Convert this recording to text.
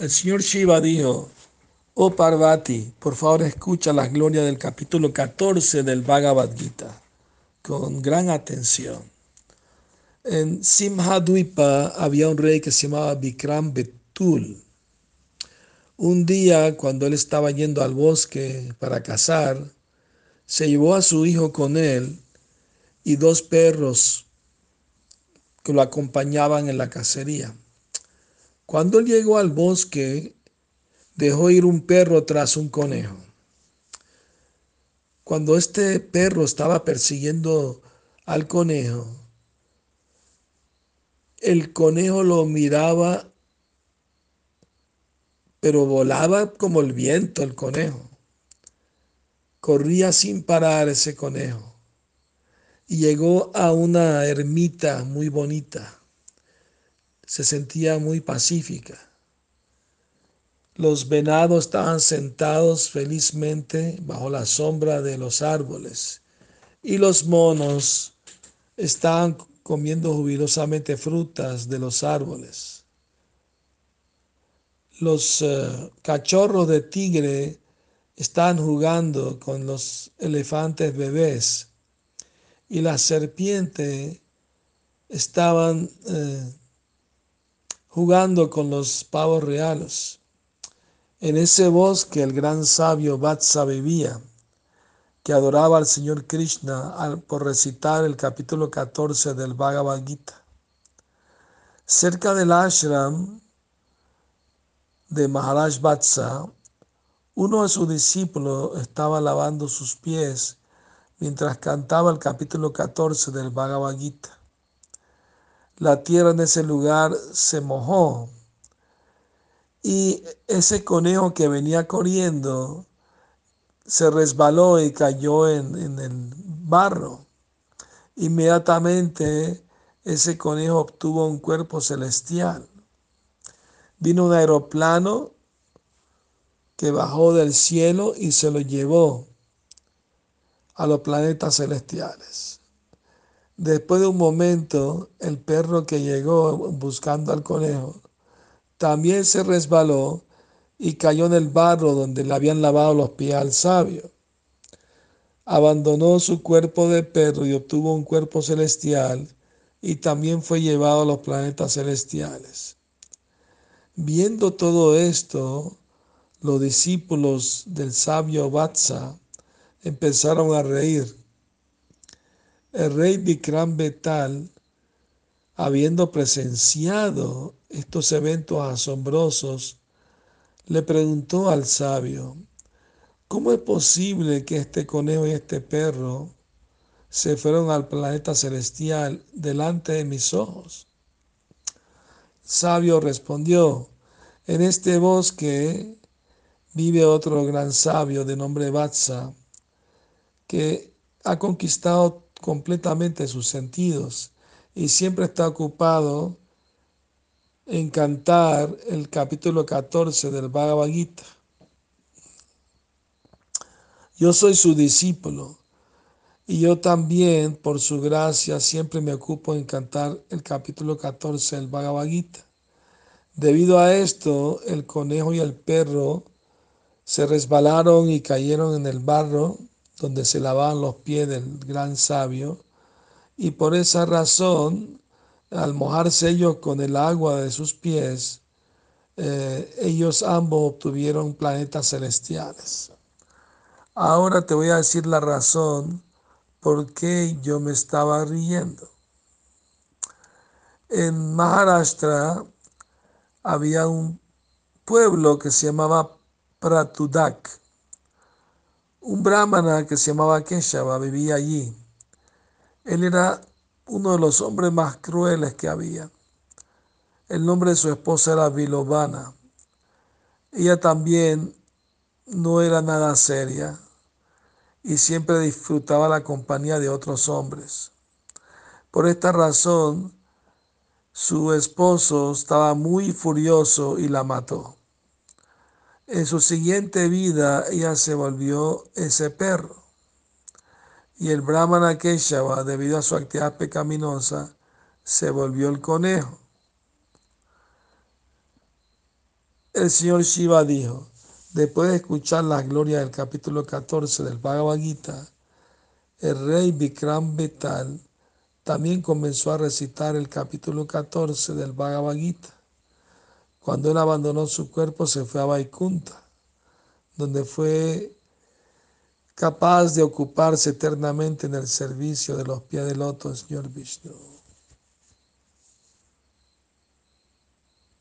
El señor Shiva dijo, oh Parvati, por favor escucha las glorias del capítulo 14 del Bhagavad Gita con gran atención. En Simhadwipa había un rey que se llamaba Vikram Betul. Un día, cuando él estaba yendo al bosque para cazar, se llevó a su hijo con él y dos perros que lo acompañaban en la cacería. Cuando él llegó al bosque, dejó ir un perro tras un conejo. Cuando este perro estaba persiguiendo al conejo, el conejo lo miraba, pero volaba como el viento el conejo. Corría sin parar ese conejo y llegó a una ermita muy bonita. Se sentía muy pacífica. Los venados estaban sentados felizmente bajo la sombra de los árboles y los monos estaban comiendo jubilosamente frutas de los árboles. Los uh, cachorros de tigre estaban jugando con los elefantes bebés y las serpientes estaban uh, jugando con los pavos reales. En ese bosque el gran sabio Vatsa vivía, que adoraba al Señor Krishna por recitar el capítulo 14 del Bhagavad Gita. Cerca del ashram de Maharaj Vatsa, uno de sus discípulos estaba lavando sus pies mientras cantaba el capítulo 14 del Bhagavad Gita. La tierra en ese lugar se mojó y ese conejo que venía corriendo se resbaló y cayó en, en el barro. Inmediatamente ese conejo obtuvo un cuerpo celestial. Vino un aeroplano que bajó del cielo y se lo llevó a los planetas celestiales. Después de un momento, el perro que llegó buscando al conejo también se resbaló y cayó en el barro donde le habían lavado los pies al sabio. Abandonó su cuerpo de perro y obtuvo un cuerpo celestial y también fue llevado a los planetas celestiales. Viendo todo esto, los discípulos del sabio Vatsa empezaron a reír. El rey Vikram Betal, habiendo presenciado estos eventos asombrosos, le preguntó al sabio, ¿cómo es posible que este conejo y este perro se fueron al planeta celestial delante de mis ojos? Sabio respondió, en este bosque vive otro gran sabio de nombre Vatsa, que ha conquistado completamente sus sentidos y siempre está ocupado en cantar el capítulo 14 del Bhagavad Gita. Yo soy su discípulo y yo también, por su gracia, siempre me ocupo en cantar el capítulo 14 del Bhagavad Gita. Debido a esto, el conejo y el perro se resbalaron y cayeron en el barro donde se lavaban los pies del gran sabio, y por esa razón al mojarse ellos con el agua de sus pies, eh, ellos ambos obtuvieron planetas celestiales. Ahora te voy a decir la razón por qué yo me estaba riendo. En Maharashtra había un pueblo que se llamaba Pratudak. Un brahmana que se llamaba Keshava vivía allí. Él era uno de los hombres más crueles que había. El nombre de su esposa era Vilovana. Ella también no era nada seria y siempre disfrutaba la compañía de otros hombres. Por esta razón, su esposo estaba muy furioso y la mató. En su siguiente vida ella se volvió ese perro y el brahmana Keshava, debido a su actividad pecaminosa, se volvió el conejo. el señor Shiva dijo, después de escuchar la gloria del capítulo 14 del Bhagavad Gita, el rey Vikram Betal también comenzó a recitar el capítulo 14 del Bhagavad Gita. Cuando él abandonó su cuerpo se fue a Vaikunta, donde fue capaz de ocuparse eternamente en el servicio de los pies del loto, Señor Vishnu.